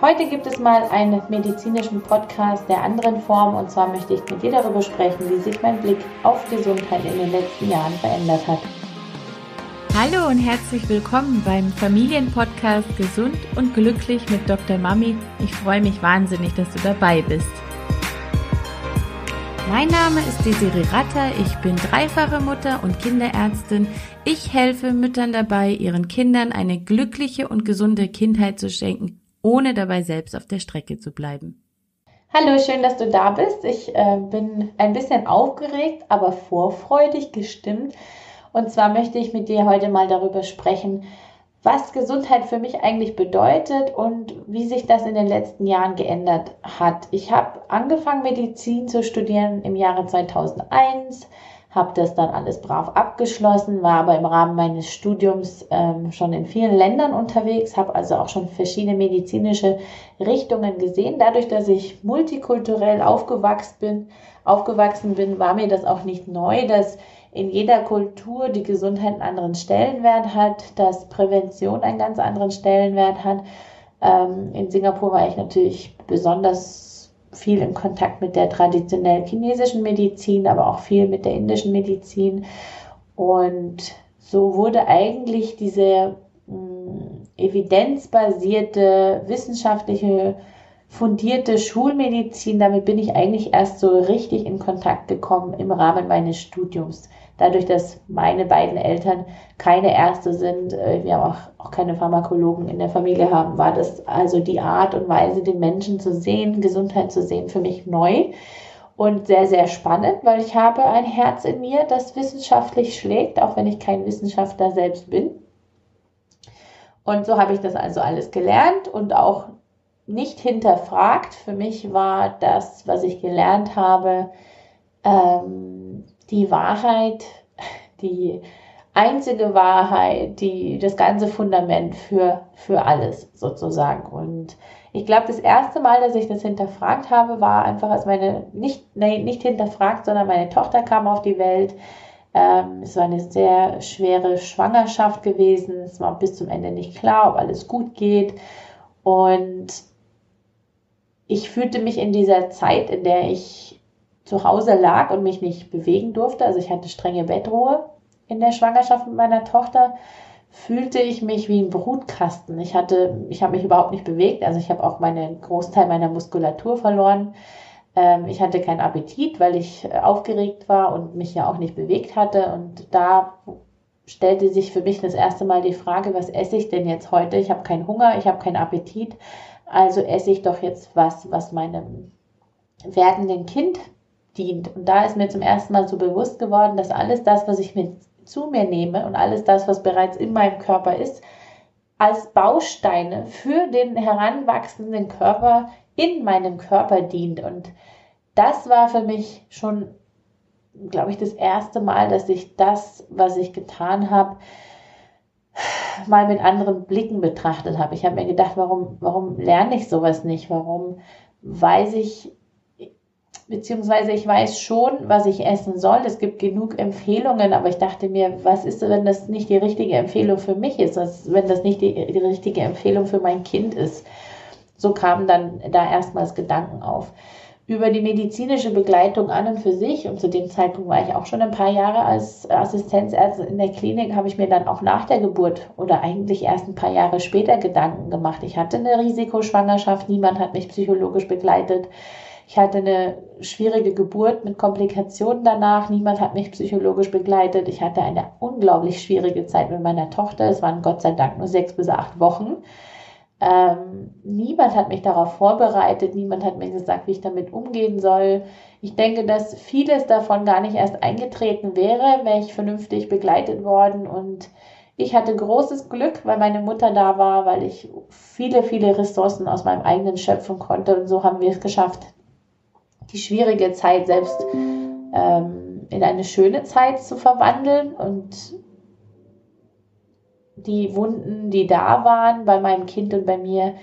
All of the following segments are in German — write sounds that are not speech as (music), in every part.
Heute gibt es mal einen medizinischen Podcast der anderen Form und zwar möchte ich mit dir darüber sprechen, wie sich mein Blick auf Gesundheit in den letzten Jahren verändert hat. Hallo und herzlich willkommen beim Familienpodcast Gesund und Glücklich mit Dr. Mami. Ich freue mich wahnsinnig, dass du dabei bist. Mein Name ist Desiree Ratter, ich bin dreifache Mutter und Kinderärztin. Ich helfe Müttern dabei, ihren Kindern eine glückliche und gesunde Kindheit zu schenken ohne dabei selbst auf der Strecke zu bleiben. Hallo, schön, dass du da bist. Ich äh, bin ein bisschen aufgeregt, aber vorfreudig gestimmt. Und zwar möchte ich mit dir heute mal darüber sprechen, was Gesundheit für mich eigentlich bedeutet und wie sich das in den letzten Jahren geändert hat. Ich habe angefangen, Medizin zu studieren im Jahre 2001 habe das dann alles brav abgeschlossen, war aber im Rahmen meines Studiums ähm, schon in vielen Ländern unterwegs, habe also auch schon verschiedene medizinische Richtungen gesehen. Dadurch, dass ich multikulturell aufgewachsen bin, aufgewachsen bin, war mir das auch nicht neu, dass in jeder Kultur die Gesundheit einen anderen Stellenwert hat, dass Prävention einen ganz anderen Stellenwert hat. Ähm, in Singapur war ich natürlich besonders viel in Kontakt mit der traditionell chinesischen Medizin, aber auch viel mit der indischen Medizin. Und so wurde eigentlich diese mh, hm, evidenzbasierte, wissenschaftliche, fundierte Schulmedizin, damit bin ich eigentlich erst so richtig in Kontakt gekommen im Rahmen meines Studiums dadurch, dass meine beiden Eltern keine Ärzte sind, äh, wir auch, auch keine Pharmakologen in der Familie haben, war das also die Art und Weise, den Menschen zu sehen, Gesundheit zu sehen, für mich neu und sehr, sehr spannend, weil ich habe ein Herz in mir, das wissenschaftlich schlägt, auch wenn ich kein Wissenschaftler selbst bin. Und so habe ich das also alles gelernt und auch nicht hinterfragt. Für mich war das, was ich gelernt habe, ähm, die Wahrheit, die einzige Wahrheit, die das ganze Fundament für, für alles sozusagen. Und ich glaube, das erste Mal, dass ich das hinterfragt habe, war einfach, als meine, nicht, nee, nicht hinterfragt, sondern meine Tochter kam auf die Welt. Ähm, es war eine sehr schwere Schwangerschaft gewesen. Es war bis zum Ende nicht klar, ob alles gut geht. Und ich fühlte mich in dieser Zeit, in der ich zu Hause lag und mich nicht bewegen durfte, also ich hatte strenge Bettruhe in der Schwangerschaft mit meiner Tochter, fühlte ich mich wie ein Brutkasten. Ich hatte, ich habe mich überhaupt nicht bewegt, also ich habe auch meinen Großteil meiner Muskulatur verloren. Ähm, ich hatte keinen Appetit, weil ich aufgeregt war und mich ja auch nicht bewegt hatte. Und da stellte sich für mich das erste Mal die Frage, was esse ich denn jetzt heute? Ich habe keinen Hunger, ich habe keinen Appetit, also esse ich doch jetzt was, was meinem werdenden Kind dient. Und da ist mir zum ersten Mal so bewusst geworden, dass alles das, was ich mit zu mir nehme und alles das, was bereits in meinem Körper ist, als Bausteine für den heranwachsenden Körper in meinem Körper dient. Und das war für mich schon, glaube ich, das erste Mal, dass ich das, was ich getan habe, mal mit anderen Blicken betrachtet habe. Ich habe mir gedacht, warum, warum lerne ich sowas nicht? Warum weiß ich beziehungsweise ich weiß schon, was ich essen soll. Es gibt genug Empfehlungen, aber ich dachte mir, was ist, wenn das nicht die richtige Empfehlung für mich ist, wenn das nicht die, die richtige Empfehlung für mein Kind ist. So kamen dann da erstmals Gedanken auf. Über die medizinische Begleitung an und für sich, und zu dem Zeitpunkt war ich auch schon ein paar Jahre als Assistenzärztin in der Klinik, habe ich mir dann auch nach der Geburt oder eigentlich erst ein paar Jahre später Gedanken gemacht. Ich hatte eine Risikoschwangerschaft, niemand hat mich psychologisch begleitet ich hatte eine schwierige Geburt mit Komplikationen danach. Niemand hat mich psychologisch begleitet. Ich hatte eine unglaublich schwierige Zeit mit meiner Tochter. Es waren Gott sei Dank nur sechs bis acht Wochen. Ähm, niemand hat mich darauf vorbereitet. Niemand hat mir gesagt, wie ich damit umgehen soll. Ich denke, dass vieles davon gar nicht erst eingetreten wäre, wäre ich vernünftig begleitet worden. Und ich hatte großes Glück, weil meine Mutter da war, weil ich viele, viele Ressourcen aus meinem eigenen schöpfen konnte. Und so haben wir es geschafft, die schwierige Zeit selbst ähm, in eine schöne Zeit zu verwandeln und die Wunden, die da waren bei meinem Kind und bei mir,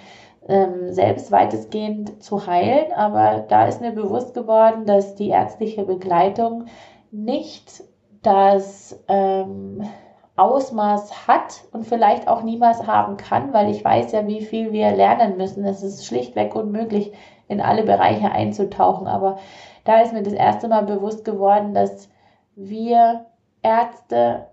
ähm, selbst weitestgehend zu heilen. Aber da ist mir bewusst geworden, dass die ärztliche Begleitung nicht das ähm, Ausmaß hat und vielleicht auch niemals haben kann, weil ich weiß ja, wie viel wir lernen müssen. Es ist schlichtweg unmöglich, in alle Bereiche einzutauchen. Aber da ist mir das erste Mal bewusst geworden, dass wir Ärzte,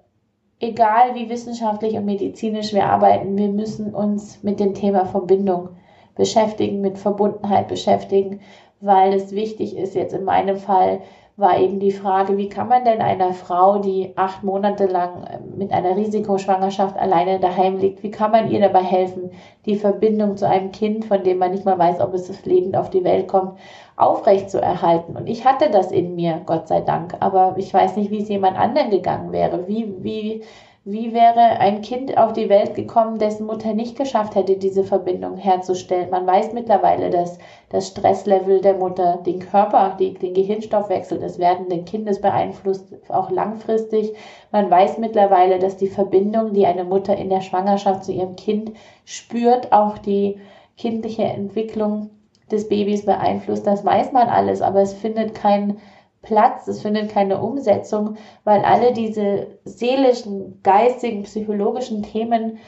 egal wie wissenschaftlich und medizinisch wir arbeiten, wir müssen uns mit dem Thema Verbindung beschäftigen, mit Verbundenheit beschäftigen, weil es wichtig ist, jetzt in meinem Fall, war eben die Frage, wie kann man denn einer Frau, die acht Monate lang äh, mit einer Risikoschwangerschaft alleine daheim liegt, wie kann man ihr dabei helfen, die Verbindung zu einem Kind, von dem man nicht mal weiß, ob es lebend auf die Welt kommt, aufrecht zu erhalten. Und ich hatte das in mir, Gott sei Dank, aber ich weiß nicht, wie es jemand anderen gegangen wäre. Wie, wie, wie wäre ein Kind auf die Welt gekommen, dessen Mutter nicht geschafft hätte, diese Verbindung herzustellen? Man weiß mittlerweile, dass das Stresslevel der Mutter den Körper, die, den Gehirnstoffwechsel des werdenden Kindes beeinflusst, auch langfristig. Man weiß mittlerweile, dass die Verbindung, die eine Mutter in der Schwangerschaft zu ihrem Kind spürt, auch die kindliche Entwicklung des Babys beeinflusst. Das weiß man alles, aber es findet kein Platz, es findet keine Umsetzung, weil alle diese seelischen, geistigen, psychologischen Themen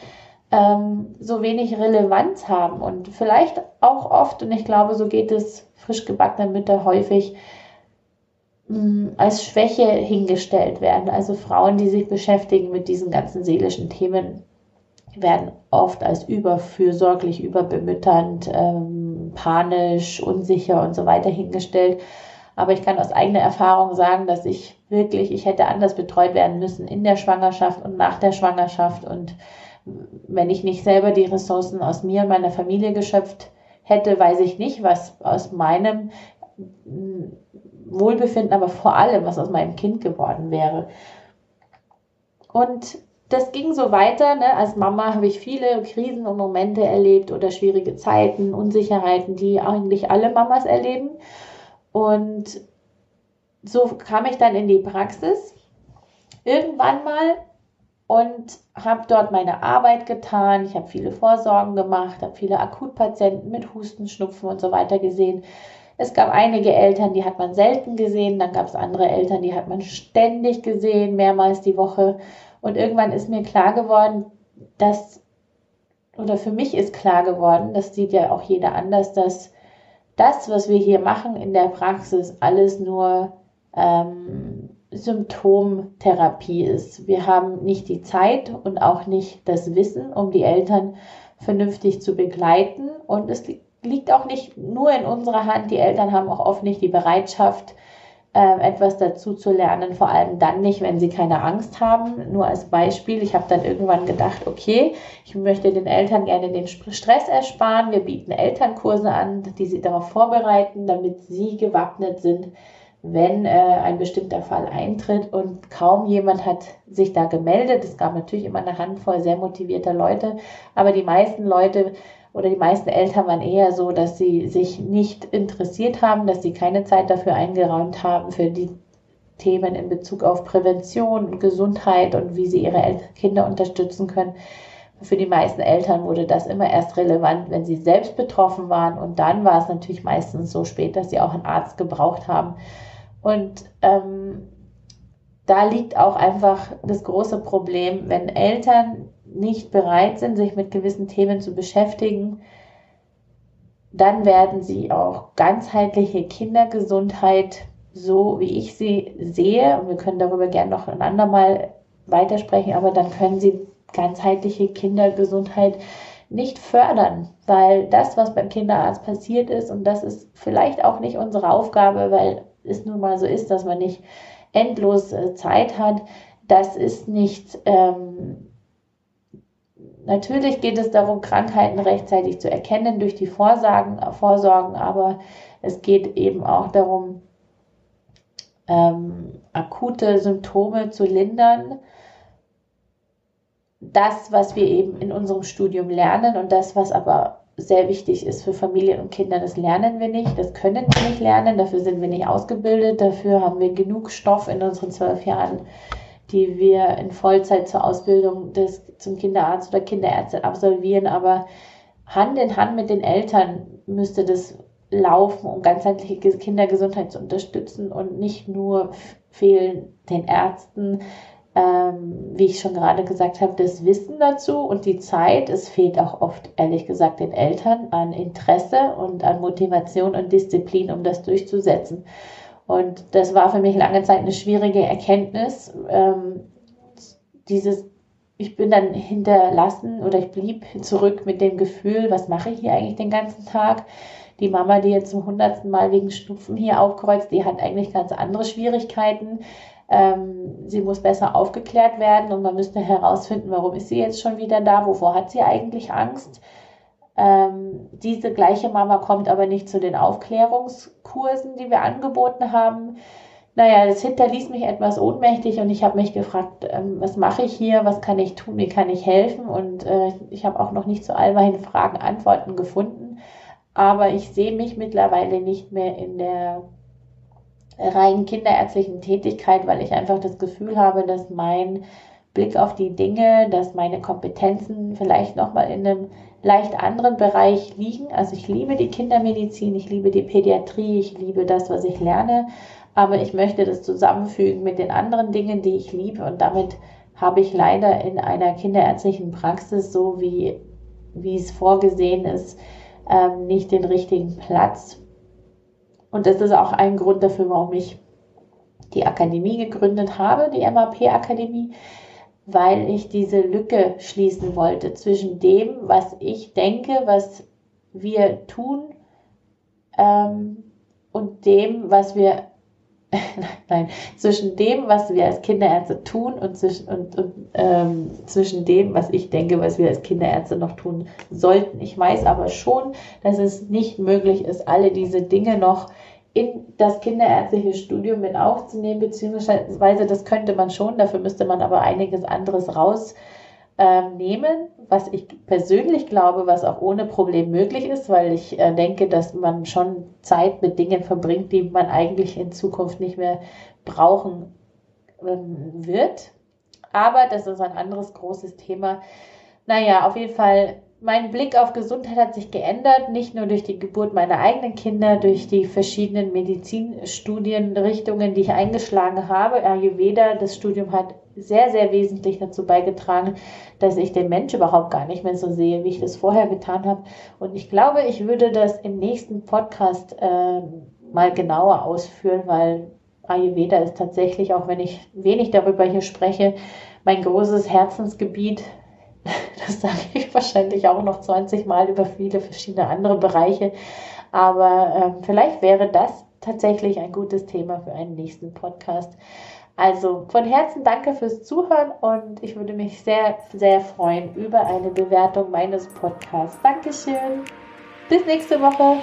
ähm, so wenig Relevanz haben und vielleicht auch oft, und ich glaube, so geht es frisch gebackenen Mütter häufig, mh, mm, als Schwäche hingestellt werden. Also Frauen, die sich beschäftigen mit diesen ganzen seelischen Themen, werden oft als überfürsorglich, überbemütternd, ähm, panisch, unsicher und so weiter hingestellt. Aber ich kann aus eigener Erfahrung sagen, dass ich wirklich, ich hätte anders betreut werden müssen in der Schwangerschaft und nach der Schwangerschaft. Und wenn ich nicht selber die Ressourcen aus mir und meiner Familie geschöpft hätte, weiß ich nicht, was aus meinem Wohlbefinden, aber vor allem, was aus meinem Kind geworden wäre. Und das ging so weiter. Ne? Als Mama habe ich viele Krisen und Momente erlebt oder schwierige Zeiten, Unsicherheiten, die eigentlich alle Mamas erleben. Und so kam ich dann in die Praxis irgendwann mal und habe dort meine Arbeit getan. Ich habe viele Vorsorgen gemacht, habe viele Akutpatienten mit Husten, Schnupfen und so weiter gesehen. Es gab einige Eltern, die hat man selten gesehen, dann gab es andere Eltern, die hat man ständig gesehen, mehrmals die Woche. Und irgendwann ist mir klar geworden, dass, oder für mich ist klar geworden, das sieht ja auch jeder anders, dass das, was wir hier machen in der Praxis, alles nur ähm, Symptomtherapie ist. Wir haben nicht die Zeit und auch nicht das Wissen, um die Eltern vernünftig zu begleiten. Und es liegt auch nicht nur in unserer Hand. Die Eltern haben auch oft nicht die Bereitschaft, äh, etwas dazu zu lernen, vor allem dann nicht, wenn sie keine Angst haben. Nur als Beispiel, ich habe dann irgendwann gedacht, okay, ich möchte den Eltern gerne den Stress ersparen. Wir bieten Elternkurse an, die sie darauf vorbereiten, damit sie gewappnet sind, wenn äh, ein bestimmter Fall eintritt. Und kaum jemand hat sich da gemeldet. Es gab natürlich immer eine Handvoll sehr motivierter Leute, aber die meisten Leute oder die meisten Eltern waren eher so, dass sie sich nicht interessiert haben, dass sie keine Zeit dafür eingeräumt haben für die Themen in Bezug auf Prävention und Gesundheit und wie sie ihre Kinder unterstützen können. Für die meisten Eltern wurde das immer erst relevant, wenn sie selbst betroffen waren. Und dann war es natürlich meistens so spät, dass sie auch einen Arzt gebraucht haben. Und ähm, da liegt auch einfach das große Problem, wenn Eltern nicht bereit sind, sich mit gewissen Themen zu beschäftigen, dann werden sie auch ganzheitliche Kindergesundheit, so wie ich sie sehe, und wir können darüber gerne noch ein andermal weitersprechen, aber dann können sie ganzheitliche Kindergesundheit nicht fördern, weil das, was beim Kinderarzt passiert ist, und das ist vielleicht auch nicht unsere Aufgabe, weil es nun mal so ist, dass man nicht endlos äh, Zeit hat, das ist nicht ähm, Natürlich geht es darum, Krankheiten rechtzeitig zu erkennen durch die Vorsagen, Vorsorgen, aber es geht eben auch darum, ähm, akute Symptome zu lindern. Das, was wir eben in unserem Studium lernen und das, was aber sehr wichtig ist für Familien und Kinder, das lernen wir nicht, das können wir nicht lernen, dafür sind wir nicht ausgebildet, dafür haben wir genug Stoff in unseren zwölf Jahren die wir in Vollzeit zur Ausbildung des, zum Kinderarzt oder Kinderärztin absolvieren. Aber Hand in Hand mit den Eltern müsste das laufen, um ganzheitliche Kindergesundheit zu unterstützen und nicht nur fehlen den Ärzten ähm, wie ich schon gerade gesagt habe, das Wissen dazu und die Zeit. Es fehlt auch oft, ehrlich gesagt, den Eltern an Interesse und an Motivation und Disziplin, um das durchzusetzen. Und das war für mich lange Zeit eine schwierige Erkenntnis. Ähm, dieses, ich bin dann hinterlassen oder ich blieb zurück mit dem Gefühl, was mache ich hier eigentlich den ganzen Tag? Die Mama, die jetzt zum hundertsten Mal wegen Schnupfen hier aufkreuzt, die hat eigentlich ganz andere Schwierigkeiten. Ähm, sie muss besser aufgeklärt werden und man müsste herausfinden, warum ist sie jetzt schon wieder da, wovor hat sie eigentlich Angst. Ähm, diese gleiche Mama kommt aber nicht zu den Aufklärungskursen, die wir angeboten haben. Naja, das hinterließ mich etwas ohnmächtig und ich habe mich gefragt, ähm, was mache ich hier, was kann ich tun, wie kann ich helfen? Und äh, ich habe auch noch nicht zu all meinen Fragen Antworten gefunden, aber ich sehe mich mittlerweile nicht mehr in der rein kinderärztlichen Tätigkeit, weil ich einfach das Gefühl habe, dass mein Blick auf die Dinge, dass meine Kompetenzen vielleicht nochmal in einem leicht anderen Bereich liegen. Also ich liebe die Kindermedizin, ich liebe die Pädiatrie, ich liebe das, was ich lerne, aber ich möchte das zusammenfügen mit den anderen Dingen, die ich liebe und damit habe ich leider in einer kinderärztlichen Praxis, so wie, wie es vorgesehen ist, ähm, nicht den richtigen Platz. Und das ist auch ein Grund dafür, warum ich die Akademie gegründet habe, die MAP-Akademie, weil ich diese Lücke schließen wollte zwischen dem, was ich denke, was wir tun ähm, und dem, was wir (laughs) nein, zwischen dem, was wir als Kinderärzte tun und, zwischen, und, und ähm, zwischen dem, was ich denke, was wir als Kinderärzte noch tun sollten. Ich weiß aber schon, dass es nicht möglich ist, alle diese Dinge noch in das kinderärztliche Studium mit aufzunehmen, beziehungsweise das könnte man schon, dafür müsste man aber einiges anderes raus ähm, was ich persönlich glaube, was auch ohne Problem möglich ist, weil ich äh, denke, dass man schon Zeit mit Dingen verbringt, die man eigentlich in Zukunft nicht mehr brauchen ähm, wird. Aber das ist ein anderes großes Thema. Naja, auf jeden Fall mein Blick auf Gesundheit hat sich geändert, nicht nur durch die Geburt meiner eigenen Kinder, durch die verschiedenen Medizinstudienrichtungen, die ich eingeschlagen habe. Ayurveda, das Studium hat sehr, sehr wesentlich dazu beigetragen, dass ich den Mensch überhaupt gar nicht mehr so sehe, wie ich das vorher getan habe. Und ich glaube, ich würde das im nächsten Podcast äh, mal genauer ausführen, weil Ayurveda ist tatsächlich, auch wenn ich wenig darüber hier spreche, mein großes Herzensgebiet (laughs) Das sage ich wahrscheinlich auch noch 20 Mal über viele verschiedene andere Bereiche. Aber ähm, vielleicht wäre das tatsächlich ein gutes Thema für einen nächsten Podcast. Also von Herzen danke fürs Zuhören und ich würde mich sehr, sehr freuen über eine Bewertung meines Podcasts. Dankeschön. Bis nächste Woche.